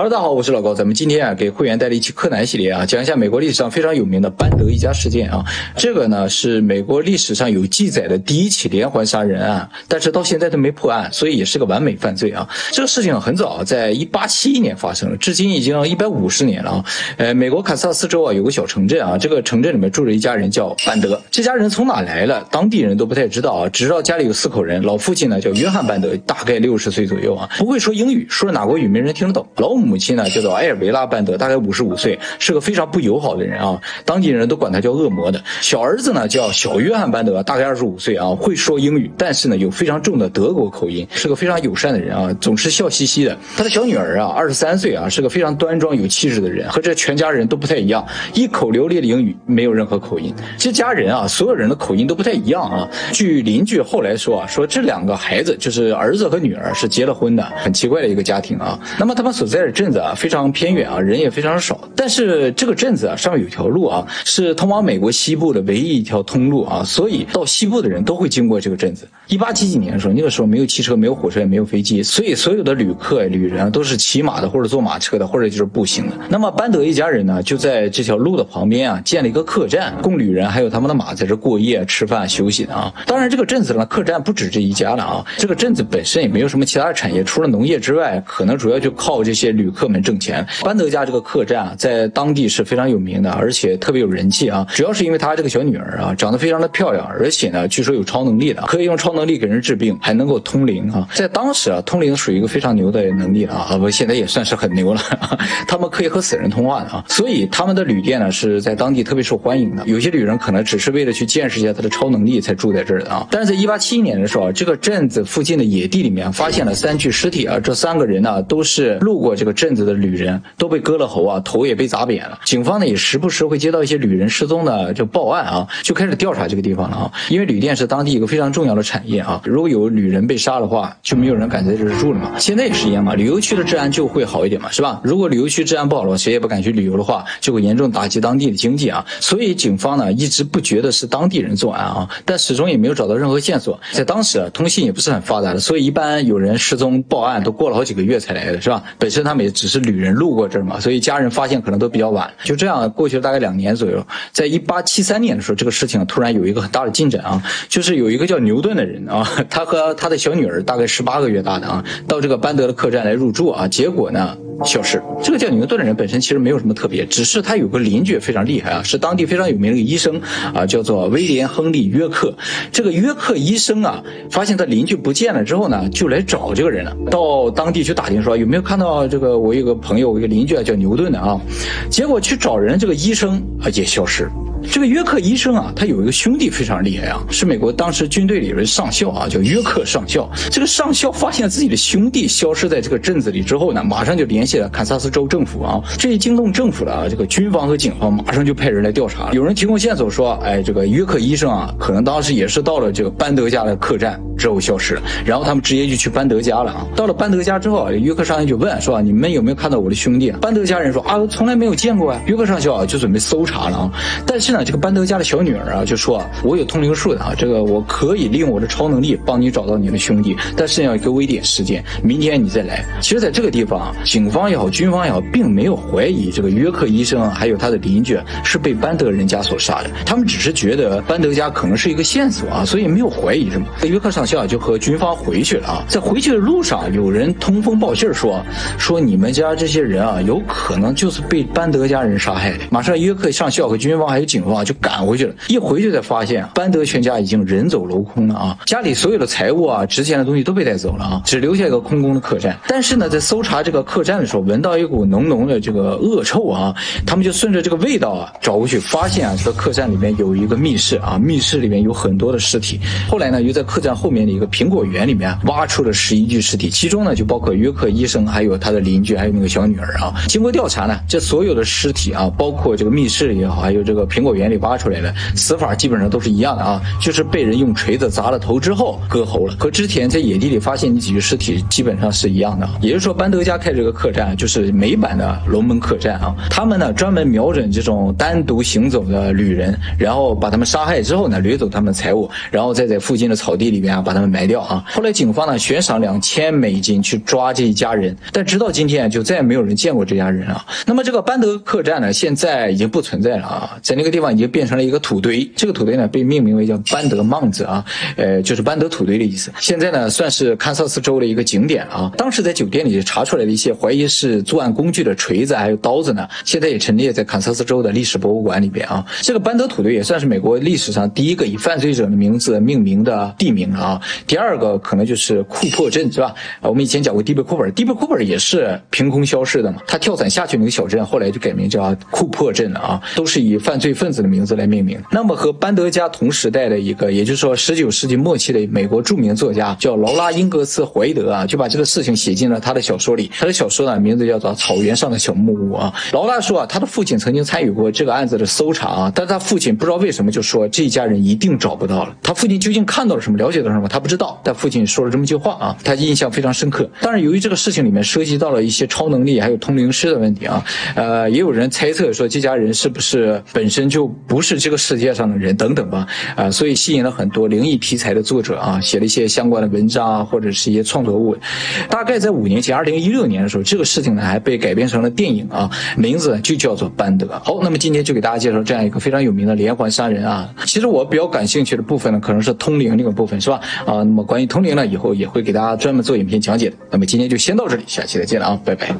Hello，大家好，我是老高。咱们今天啊，给会员带来一期柯南系列啊，讲一下美国历史上非常有名的班德一家事件啊。这个呢是美国历史上有记载的第一起连环杀人案，但是到现在都没破案，所以也是个完美犯罪啊。这个事情很早，在一八七一年发生，至今已经一百五十年了啊。呃，美国堪萨斯州啊有个小城镇啊，这个城镇里面住着一家人叫班德。这家人从哪来了？当地人都不太知道啊，只知道家里有四口人，老父亲呢叫约翰班德，大概六十岁左右啊，不会说英语，说哪国语没人听得懂。老母。母亲呢叫做埃尔维拉·班德，大概五十五岁，是个非常不友好的人啊，当地人都管他叫恶魔的。小儿子呢叫小约翰·班德，大概二十五岁啊，会说英语，但是呢有非常重的德国口音，是个非常友善的人啊，总是笑嘻嘻的。他的小女儿啊，二十三岁啊，是个非常端庄有气质的人，和这全家人都不太一样，一口流利的英语，没有任何口音。这家人啊，所有人的口音都不太一样啊。据邻居后来说啊，说这两个孩子就是儿子和女儿是结了婚的，很奇怪的一个家庭啊。那么他们所在的。镇子啊非常偏远啊，人也非常少。但是这个镇子啊上面有条路啊，是通往美国西部的唯一一条通路啊，所以到西部的人都会经过这个镇子。一八几几年的时候，那个时候没有汽车，没有火车，也没有飞机，所以所有的旅客、旅人都是骑马的，或者坐马车的，或者就是步行的。那么班德一家人呢，就在这条路的旁边啊，建了一个客栈，供旅人还有他们的马在这过夜、吃饭、休息的啊。当然，这个镇子呢，客栈不止这一家了啊。这个镇子本身也没有什么其他的产业，除了农业之外，可能主要就靠这些旅。客们挣钱，班德家这个客栈啊，在当地是非常有名的，而且特别有人气啊。主要是因为他这个小女儿啊，长得非常的漂亮，而且呢，据说有超能力的，可以用超能能力给人治病，还能够通灵啊。在当时啊，通灵属于一个非常牛的能力了啊，不，现在也算是很牛了。他们可以和死人通话的啊，所以他们的旅店呢是在当地特别受欢迎的。有些旅人可能只是为了去见识一下他的超能力才住在这儿的啊。但是在一八七一年的时候啊，这个镇子附近的野地里面发现了三具尸体啊，这三个人呢都是路过这个。镇子的旅人都被割了喉啊，头也被砸扁了。警方呢也时不时会接到一些旅人失踪的就报案啊，就开始调查这个地方了啊。因为旅店是当地一个非常重要的产啊，如果有旅人被杀的话，就没有人敢在这儿住了嘛。现在也是一样嘛，旅游区的治安就会好一点嘛，是吧？如果旅游区治安不好了，谁也不敢去旅游的话，就会严重打击当地的经济啊。所以警方呢一直不觉得是当地人作案啊，但始终也没有找到任何线索。在当时啊，通信也不是很发达的，所以一般有人失踪报案都过了好几个月才来的，是吧？本身他们也。只是旅人路过这儿嘛，所以家人发现可能都比较晚。就这样过去了大概两年左右，在一八七三年的时候，这个事情突然有一个很大的进展啊，就是有一个叫牛顿的人啊，他和他的小女儿大概十八个月大的啊，到这个班德的客栈来入住啊，结果呢？消失。这个叫牛顿的人本身其实没有什么特别，只是他有个邻居非常厉害啊，是当地非常有名的一个医生啊，叫做威廉·亨利·约克。这个约克医生啊，发现他邻居不见了之后呢，就来找这个人了，到当地去打听说有没有看到这个我有个朋友，我一个邻居啊叫牛顿的啊，结果去找人，这个医生啊也消失。这个约克医生啊，他有一个兄弟非常厉害啊，是美国当时军队里的上校啊，叫约克上校。这个上校发现自己的兄弟消失在这个镇子里之后呢，马上就联系了堪萨斯州政府啊，这一惊动政府了啊，这个军方和警方马上就派人来调查。有人提供线索说，哎，这个约克医生啊，可能当时也是到了这个班德家的客栈之后消失了，然后他们直接就去班德家了啊。到了班德家之后，约克上校就问说，你们有没有看到我的兄弟？班德家人说啊，从来没有见过啊。约克上校啊就准备搜查了啊，但是。呢这个班德家的小女儿啊，就说啊我有通灵术的啊，这个我可以利用我的超能力帮你找到你的兄弟，但是要给我一点时间，明天你再来。其实，在这个地方，警方也好，军方也好，并没有怀疑这个约克医生还有他的邻居是被班德人家所杀的，他们只是觉得班德家可能是一个线索啊，所以没有怀疑什么。约克上校就和军方回去了啊，在回去的路上，有人通风报信说，说你们家这些人啊，有可能就是被班德家人杀害的。马上，约克上校和军方还有警。警方就赶回去了，一回去才发现班德全家已经人走楼空了啊！家里所有的财物啊、值钱的东西都被带走了啊，只留下一个空空的客栈。但是呢，在搜查这个客栈的时候，闻到一股浓浓的这个恶臭啊，他们就顺着这个味道啊找过去，发现啊这个客栈里面有一个密室啊，密室里面有很多的尸体。后来呢，又在客栈后面的一个苹果园里面挖出了十一具尸体，其中呢就包括约克医生，还有他的邻居，还有那个小女儿啊。经过调查呢，这所有的尸体啊，包括这个密室也好，还有这个苹果。果园里挖出来的，死法基本上都是一样的啊，就是被人用锤子砸了头之后割喉了，和之前在野地里发现的几具尸体基本上是一样的。也就是说，班德家开这个客栈就是美版的龙门客栈啊，他们呢专门瞄准这种单独行走的旅人，然后把他们杀害之后呢，掠走他们的财物，然后再在附近的草地里边啊把他们埋掉啊。后来警方呢悬赏两千美金去抓这一家人，但直到今天就再也没有人见过这家人啊。那么这个班德客栈呢，现在已经不存在了啊，在那个地地方已经变成了一个土堆。这个土堆呢被命名为叫班德莽子啊，呃，就是班德土堆的意思。现在呢算是堪萨斯州的一个景点啊。当时在酒店里查出来的一些怀疑是作案工具的锤子还有刀子呢，现在也陈列在堪萨斯州的历史博物馆里边啊。这个班德土堆也算是美国历史上第一个以犯罪者的名字命名的地名啊。第二个可能就是库珀镇是吧？我们以前讲过迪贝库珀，迪贝库珀也是凭空消失的嘛。他跳伞下去那个小镇后来就改名叫库珀镇了啊，都是以犯罪分子的名字来命名。那么和班德加同时代的一个，也就是说十九世纪末期的美国著名作家叫劳拉·英格斯·怀德啊，就把这个事情写进了他的小说里。他的小说呢名字叫做《草原上的小木屋》啊。劳拉说啊，他的父亲曾经参与过这个案子的搜查啊，但他父亲不知道为什么就说这一家人一定找不到了。他父亲究竟看到了什么，了解到什么，他不知道。但父亲说了这么句话啊，他印象非常深刻。但是，由于这个事情里面涉及到了一些超能力还有通灵师的问题啊，呃，也有人猜测说这家人是不是本身就就不是这个世界上的人等等吧，啊，所以吸引了很多灵异题材的作者啊，写了一些相关的文章啊，或者是一些创作物。大概在五年前，二零一六年的时候，这个事情呢还被改编成了电影啊，名字就叫做班德。好，那么今天就给大家介绍这样一个非常有名的连环杀人啊。其实我比较感兴趣的部分呢，可能是通灵这个部分，是吧？啊，那么关于通灵呢，以后也会给大家专门做影片讲解的。那么今天就先到这里，下期再见了啊，拜拜。